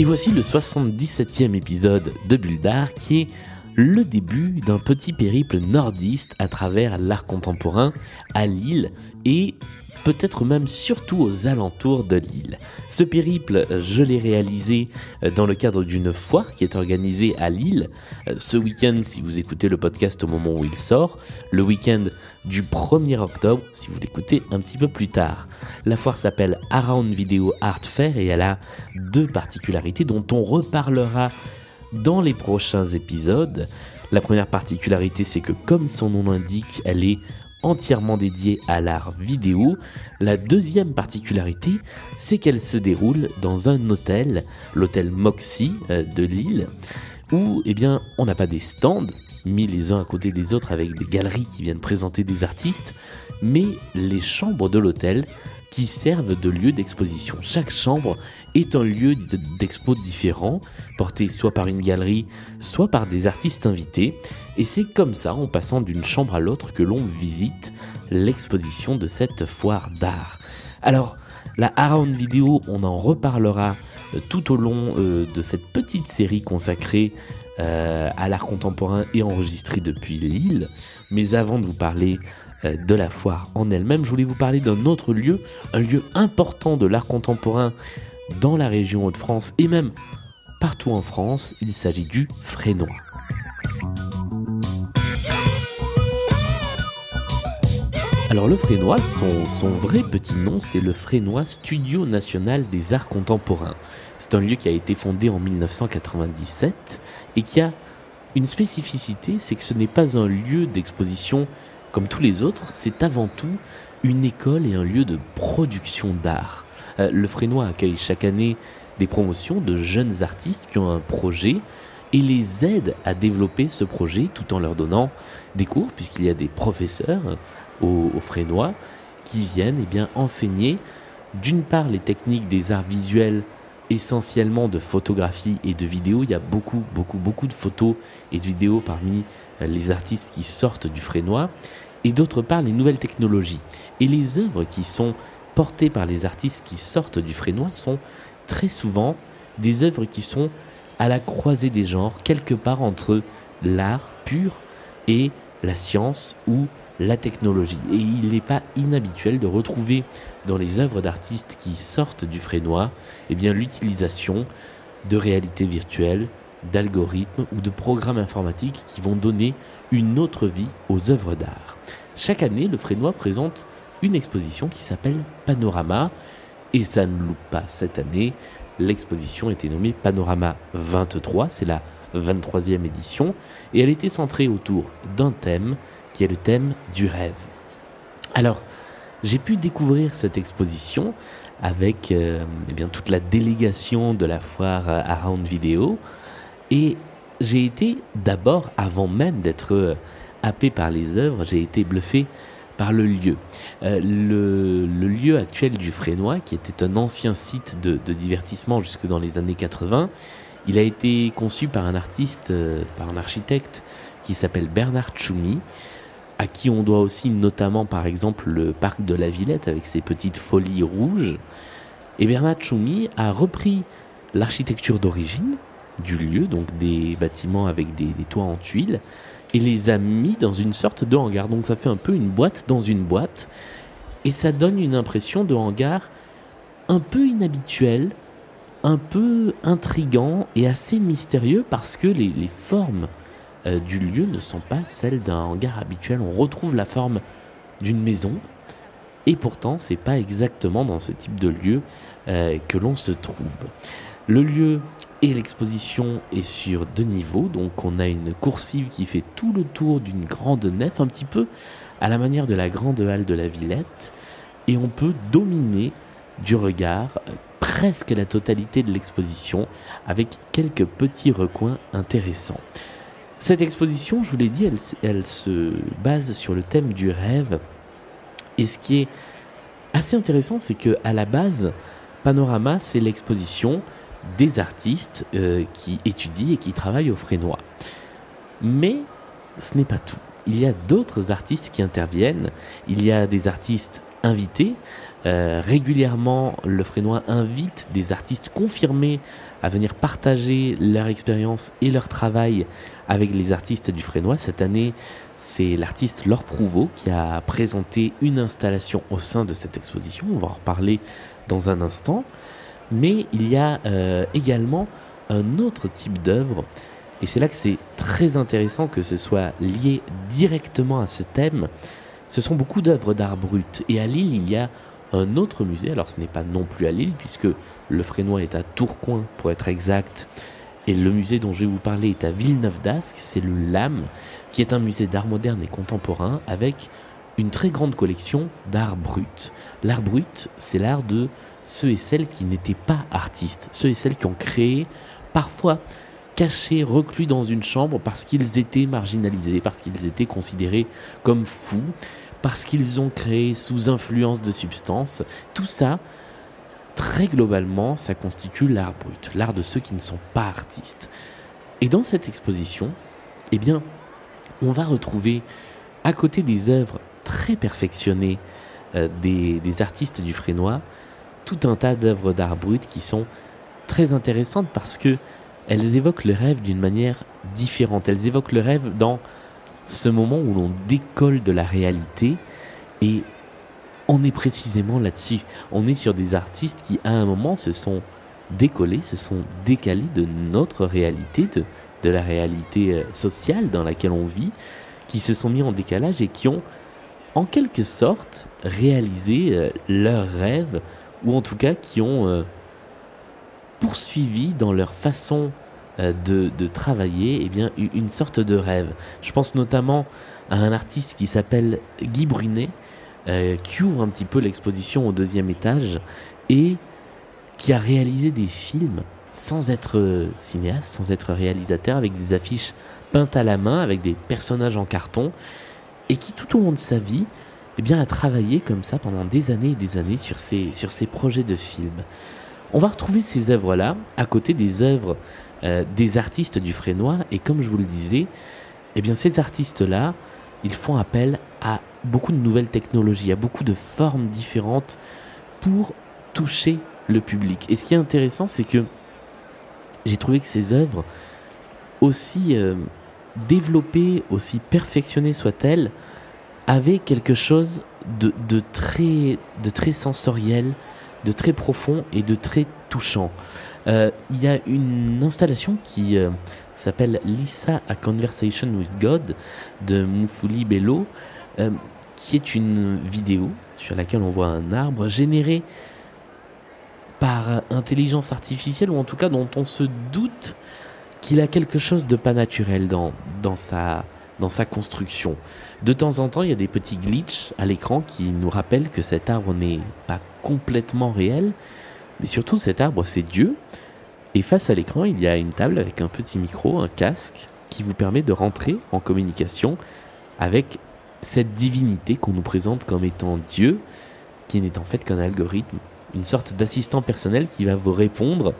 Et voici le 77e épisode de Bulle d'Art qui est le début d'un petit périple nordiste à travers l'art contemporain à Lille et peut-être même surtout aux alentours de Lille. Ce périple, je l'ai réalisé dans le cadre d'une foire qui est organisée à Lille ce week-end si vous écoutez le podcast au moment où il sort, le week-end du 1er octobre si vous l'écoutez un petit peu plus tard. La foire s'appelle Around Video Art Fair et elle a deux particularités dont on reparlera dans les prochains épisodes. La première particularité, c'est que comme son nom l'indique, elle est entièrement dédiée à l'art vidéo. La deuxième particularité, c'est qu'elle se déroule dans un hôtel, l'hôtel Moxie euh, de Lille, où eh bien, on n'a pas des stands mis les uns à côté des autres avec des galeries qui viennent présenter des artistes, mais les chambres de l'hôtel qui servent de lieu d'exposition. Chaque chambre est un lieu d'expo différent, porté soit par une galerie, soit par des artistes invités. Et c'est comme ça, en passant d'une chambre à l'autre, que l'on visite l'exposition de cette foire d'art. Alors, la Around Vidéo, on en reparlera euh, tout au long euh, de cette petite série consacrée euh, à l'art contemporain et enregistrée depuis Lille. Mais avant de vous parler de la foire en elle-même, je voulais vous parler d'un autre lieu, un lieu important de l'art contemporain dans la région Hauts-de-France et même partout en France. Il s'agit du Frénois. Alors le Frénois, son, son, vrai petit nom, c'est le Frénois Studio National des Arts Contemporains. C'est un lieu qui a été fondé en 1997 et qui a une spécificité, c'est que ce n'est pas un lieu d'exposition comme tous les autres, c'est avant tout une école et un lieu de production d'art. Euh, le Frénois accueille chaque année des promotions de jeunes artistes qui ont un projet et les aide à développer ce projet tout en leur donnant des cours, puisqu'il y a des professeurs au, Frénois qui viennent eh bien, enseigner d'une part les techniques des arts visuels essentiellement de photographie et de vidéo. Il y a beaucoup, beaucoup, beaucoup de photos et de vidéos parmi euh, les artistes qui sortent du Frénois. Et d'autre part, les nouvelles technologies. Et les œuvres qui sont portées par les artistes qui sortent du Frénois sont très souvent des œuvres qui sont à la croisée des genres, quelque part entre l'art pur et la science ou la technologie. Et il n'est pas inhabituel de retrouver dans les œuvres d'artistes qui sortent du frénois eh l'utilisation de réalité virtuelle, d'algorithmes ou de programmes informatiques qui vont donner une autre vie aux œuvres d'art. Chaque année, le Frénois présente une exposition qui s'appelle Panorama et ça ne loupe pas cette année. L'exposition était nommée Panorama 23, c'est la 23e édition et elle était centrée autour d'un thème qui est le thème du rêve. Alors, j'ai pu découvrir cette exposition avec euh, eh bien, toute la délégation de la foire Around Video et j'ai été d'abord, avant même d'être euh, happé par les œuvres, j'ai été bluffé par le lieu. Euh, le, lieu actuel du Frénois, qui était un ancien site de, de, divertissement jusque dans les années 80, il a été conçu par un artiste, par un architecte qui s'appelle Bernard Tchoumi, à qui on doit aussi notamment par exemple le parc de la Villette avec ses petites folies rouges. Et Bernard Choumi a repris l'architecture d'origine du lieu, donc des bâtiments avec des, toits en tuiles, et les a mis dans une sorte de hangar. Donc ça fait un peu une boîte dans une boîte, et ça donne une impression de hangar un peu inhabituel, un peu intrigant et assez mystérieux parce que les, formes du lieu ne sont pas celles d'un hangar habituel. On retrouve la forme d'une maison, et pourtant, c'est pas exactement dans ce type de lieu euh, que l'on se trouve. Le lieu et l'exposition est sur deux niveaux, donc on a une coursive qui fait tout le tour d'une grande nef, un petit peu à la manière de la grande halle de la Villette, et on peut dominer du regard euh, presque la totalité de l'exposition avec quelques petits recoins intéressants. Cette exposition, je vous l'ai dit, elle, se base sur le thème du rêve. Et ce qui est assez intéressant, c'est que à la base, Panorama, c'est l'exposition des artistes euh, qui étudient et qui travaillent au Frénois. Mais ce n'est pas tout. Il y a d'autres artistes qui interviennent. Il y a des artistes invités. Euh, régulièrement, le Frénois invite des artistes confirmés à venir partager leur expérience et leur travail avec les artistes du Frénois. Cette année, c'est l'artiste Laure Prouveau qui a présenté une installation au sein de cette exposition. On va en reparler dans un instant. Mais il y a euh, également un autre type d'œuvre. Et c'est là que c'est très intéressant que ce soit lié directement à ce thème. Ce sont beaucoup d'œuvres d'art brut. Et à Lille, il y a un autre musée. Alors ce n'est pas non plus à Lille, puisque le Frénois est à Tourcoing, pour être exact. Et le musée dont je vais vous parler est à Villeneuve d'Ascq. C'est le LAM, qui est un musée d'art moderne et contemporain avec une très grande collection d'art brut. L'art brut, c'est l'art de ceux et celles qui n'étaient pas artistes, ceux et celles qui ont créé, parfois cachés, reclus dans une chambre parce qu'ils étaient marginalisés, parce qu'ils étaient considérés comme fous, parce qu'ils ont créé sous influence de substances. Tout ça, très globalement, ça constitue l'art brut, l'art de ceux qui ne sont pas artistes. Et dans cette exposition, eh bien, on va retrouver, à côté des œuvres très perfectionnées euh, des, artistes du Frénois, tout un tas d'œuvres d'art brut qui sont très intéressantes parce que elles évoquent le rêve d'une manière différente. Elles évoquent le rêve dans ce moment où l'on décolle de la réalité et on est précisément là-dessus. On est sur des artistes qui à un moment se sont décollés, se sont décalés de notre réalité, de, la réalité euh, sociale dans laquelle on vit, qui se sont mis en décalage et qui ont en quelque sorte réalisé euh, leur rêve ou en tout cas qui ont euh, poursuivi dans leur façon euh, de, travailler eh bien, une sorte de rêve. Je pense notamment à un artiste qui s'appelle Guy Brunet, euh, qui ouvre un petit peu l'exposition au deuxième étage et qui a réalisé des films sans être cinéaste, sans être réalisateur, avec des affiches peintes à la main, avec des personnages en carton, et qui tout au long de sa vie eh bien, a travaillé comme ça pendant des années et des années sur ces, sur ces projets de films. On va retrouver ces œuvres-là à côté des œuvres euh, des artistes du Frénois, et comme je vous le disais, eh bien, ces artistes-là, ils font appel à beaucoup de nouvelles technologies, à beaucoup de formes différentes pour toucher le public. Et ce qui est intéressant, c'est que j'ai trouvé que ces œuvres, aussi euh, développées, aussi perfectionnées soient-elles, avait quelque chose de, très, de très sensoriel, de très profond et de très touchant. Euh, il y a une installation qui euh, s'appelle Lisa A Conversation with God de Mufuli Bello, euh, qui est une vidéo sur laquelle on voit un arbre généré par intelligence artificielle, ou en tout cas dont on se doute qu'il a quelque chose de pas naturel dans, dans, sa, dans sa construction. De temps en temps, il y a des petits glitches à l'écran qui nous rappellent que cet arbre n'est pas complètement réel, mais surtout cet arbre c'est Dieu. Et face à l'écran, il y a une table avec un petit micro, un casque, qui vous permet de rentrer en communication avec cette divinité qu'on nous présente comme étant Dieu, qui n'est en fait qu'un algorithme, une sorte d'assistant personnel qui va vous répondre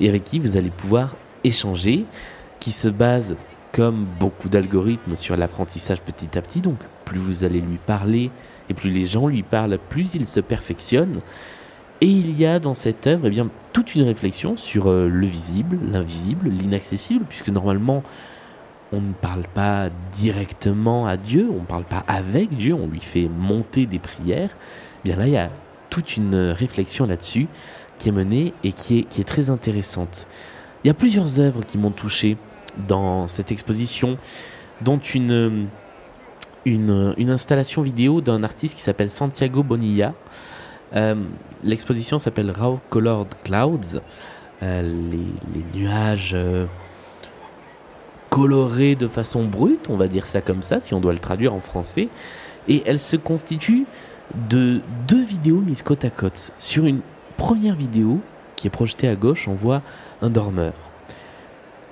et avec qui vous allez pouvoir échanger, qui se base comme beaucoup d'algorithmes sur l'apprentissage petit à petit. Donc plus vous allez lui parler et plus les gens lui parlent, plus il se perfectionne. Et il y a dans cette œuvre eh bien, toute une réflexion sur euh, le visible, l'invisible, l'inaccessible, puisque normalement on ne parle pas directement à Dieu, on ne parle pas avec Dieu, on lui fait monter des prières. Eh bien là, il y a toute une réflexion là-dessus qui est menée et qui est, qui est très intéressante. Il y a plusieurs œuvres qui m'ont touché dans cette exposition, dont une, une, une installation vidéo d'un artiste qui s'appelle Santiago Bonilla. Euh, l'exposition s'appelle Raw Colored Clouds, euh, les, nuages euh, colorés de façon brute, on va dire ça comme ça, si on doit le traduire en français. Et elle se constitue de deux vidéos mises côte à côte. Sur une première vidéo qui est projetée à gauche, on voit un dormeur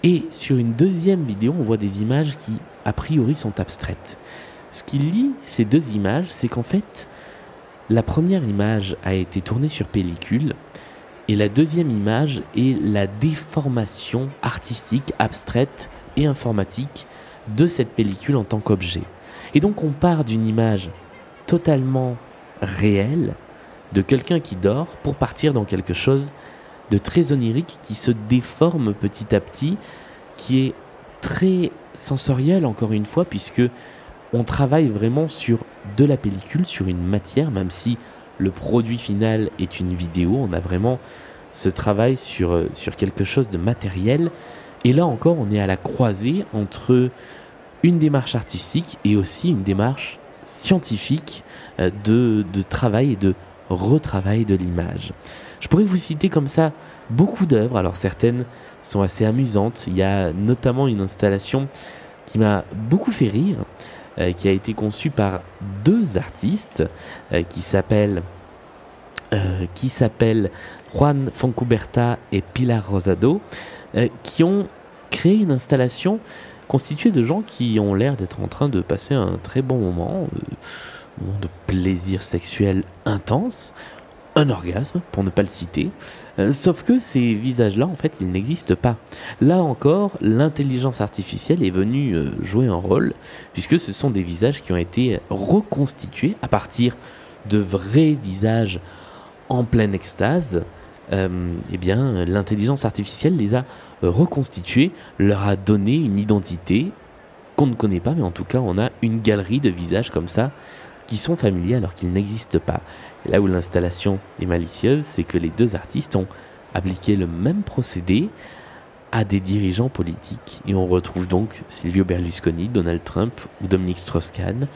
Et sur une deuxième vidéo, on voit des images qui, a priori, sont abstraites. Ce qui lie ces deux images, c'est qu'en fait, la première image a été tournée sur pellicule et la deuxième image est la déformation artistique, abstraite et informatique de cette pellicule en tant qu'objet. Et donc on part d'une image totalement réelle de quelqu'un qui dort pour partir dans quelque chose de très onirique qui se déforme petit à petit, qui est très sensoriel encore une fois, puisque on travaille vraiment sur de la pellicule, sur une matière, même si le produit final est une vidéo, on a vraiment ce travail sur, euh, quelque chose de matériel. Et là encore, on est à la croisée entre une démarche artistique et aussi une démarche scientifique euh, de, de travail et de retravail de l'image. Je pourrais vous citer comme ça beaucoup d'œuvres, alors certaines sont assez amusantes. Il y a notamment une installation qui m'a beaucoup fait rire, qui a été conçue par deux artistes euh, qui s'appellent euh, qui Juan Foncuberta et Pilar Rosado, qui ont créé une installation constituée de gens qui ont l'air d'être en train de passer un très bon moment, un moment de plaisir sexuel intense, un orgasme, pour ne pas le citer. Euh, sauf que ces visages-là, en fait, ils n'existent pas. Là encore, l'intelligence artificielle est venue euh, jouer un rôle, puisque ce sont des visages qui ont été reconstitués à partir de vrais visages en pleine extase. Euh, eh bien, l'intelligence artificielle les a reconstitués, leur a donné une identité qu'on ne connaît pas, mais en tout cas, on a une galerie de visages comme ça qui sont familiers alors qu'ils n'existent pas. Là où l'installation est malicieuse, c'est que les deux artistes ont appliqué le même procédé à des dirigeants politiques. Et on retrouve donc Silvio Berlusconi, Donald Trump ou Dominique Strauss-Kahn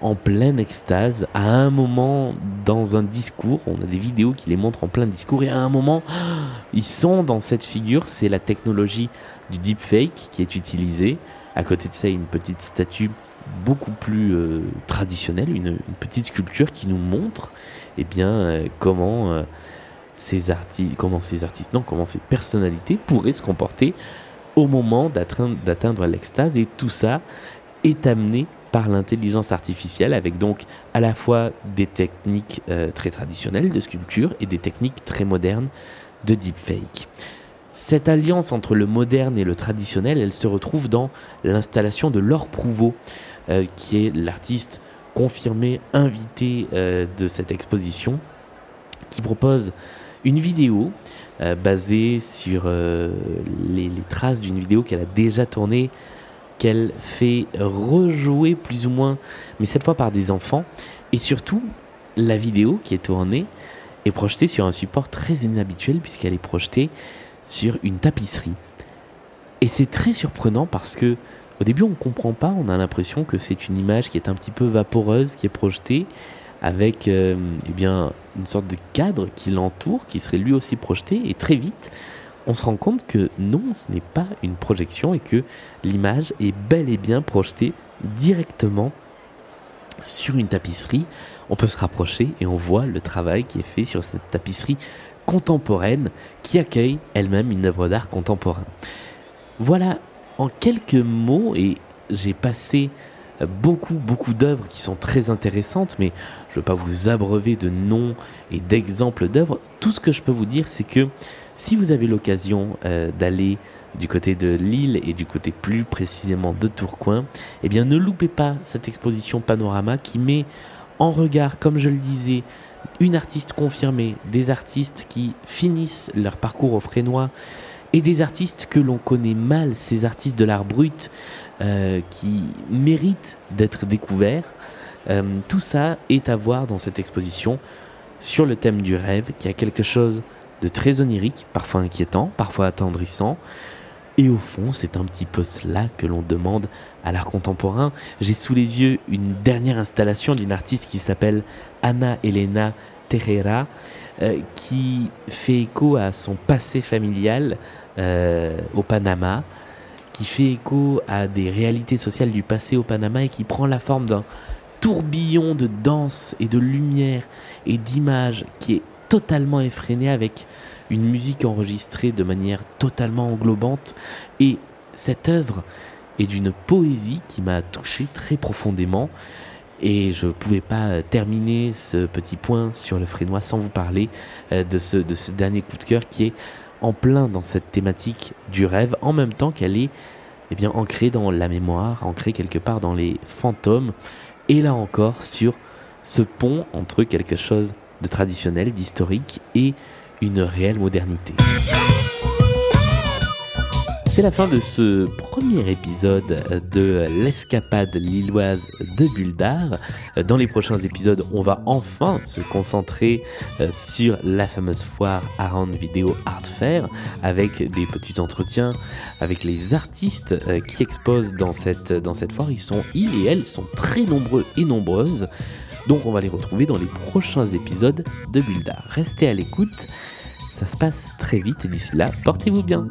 en pleine extase, à un moment dans un discours, on a des vidéos qui les montrent en plein discours, et à un moment, ils sont dans cette figure, c'est la technologie du deepfake qui est utilisée. À côté de ça, une petite statue beaucoup plus euh, traditionnelle, une, petite sculpture qui nous montre eh bien, euh, comment, euh, ces artistes, comment ces artistes, non, comment ces personnalités pourraient se comporter au moment d'atteindre l'extase. Et tout ça est amené par l'intelligence artificielle avec donc à la fois des techniques très traditionnelles de sculpture et des techniques très modernes de deepfake. Cette alliance entre le moderne et le traditionnel, elle se retrouve dans l'installation de Laure Prouveau, euh, qui est l'artiste confirmé, invité euh, de cette exposition, qui propose une vidéo euh, basée sur les, traces d'une vidéo qu'elle a déjà tournée, qu'elle fait rejouer plus ou moins, mais cette fois par des enfants. Et surtout, la vidéo qui est tournée est projetée sur un support très inhabituel puisqu'elle est projetée sur une tapisserie. Et c'est très surprenant parce que au début, on ne comprend pas, on a l'impression que c'est une image qui est un petit peu vaporeuse, qui est projetée, avec euh, eh bien, une sorte de cadre qui l'entoure, qui serait lui aussi projeté, et très vite, on se rend compte que non, ce n'est pas une projection et que l'image est bel et bien projetée directement sur une tapisserie. On peut se rapprocher et on voit le travail qui est fait sur cette tapisserie contemporaine qui accueille elle-même une œuvre d'art contemporain. Voilà en quelques mots, et j'ai passé beaucoup, beaucoup d'œuvres qui sont très intéressantes, mais je ne veux pas vous abreuver de noms et d'exemples d'œuvres. Tout ce que je peux vous dire, c'est que si vous avez l'occasion euh, d'aller du côté de Lille et du côté plus précisément de Tourcoing, eh bien ne loupez pas cette exposition Panorama qui met en regard, comme je le disais, une artiste confirmée, des artistes qui finissent leur parcours au Frénois, et des artistes que l'on connaît mal, ces artistes de l'art brut euh, qui méritent d'être découverts. Euh, tout ça est à voir dans cette exposition sur le thème du rêve, qui a quelque chose de très onirique, parfois inquiétant, parfois attendrissant. Et au fond, c'est un petit peu cela que l'on demande à l'art contemporain. J'ai sous les yeux une dernière installation d'une artiste qui s'appelle Anna Elena Terrera, euh, qui fait écho à son passé familial euh, au Panama, qui fait écho à des réalités sociales du passé au Panama et qui prend la forme d'un tourbillon de danse et de lumière et d'images qui est totalement effréné avec une musique enregistrée de manière totalement englobante. Et cette œuvre est d'une poésie qui m'a touché très profondément. Et je ne pouvais pas terminer ce petit point sur le frénois sans vous parler euh, de ce, de ce dernier coup de cœur qui est en plein dans cette thématique du rêve en même temps qu'elle est eh bien, ancrée dans la mémoire, ancrée quelque part dans les fantômes. Et là encore sur ce pont entre quelque chose de traditionnel, d'historique et une réelle modernité. C'est la fin de ce premier épisode de l'escapade lilloise de Bulldar. Dans les prochains épisodes, on va enfin se concentrer euh, sur la fameuse foire Around Video Art Fair avec des petits entretiens avec les artistes euh, qui exposent dans cette, dans cette foire. Ils sont, ils et elles sont très nombreux et nombreuses. Donc on va les retrouver dans les prochains épisodes de Bulldar. Restez à l'écoute, ça se passe très vite et d'ici là, portez-vous bien.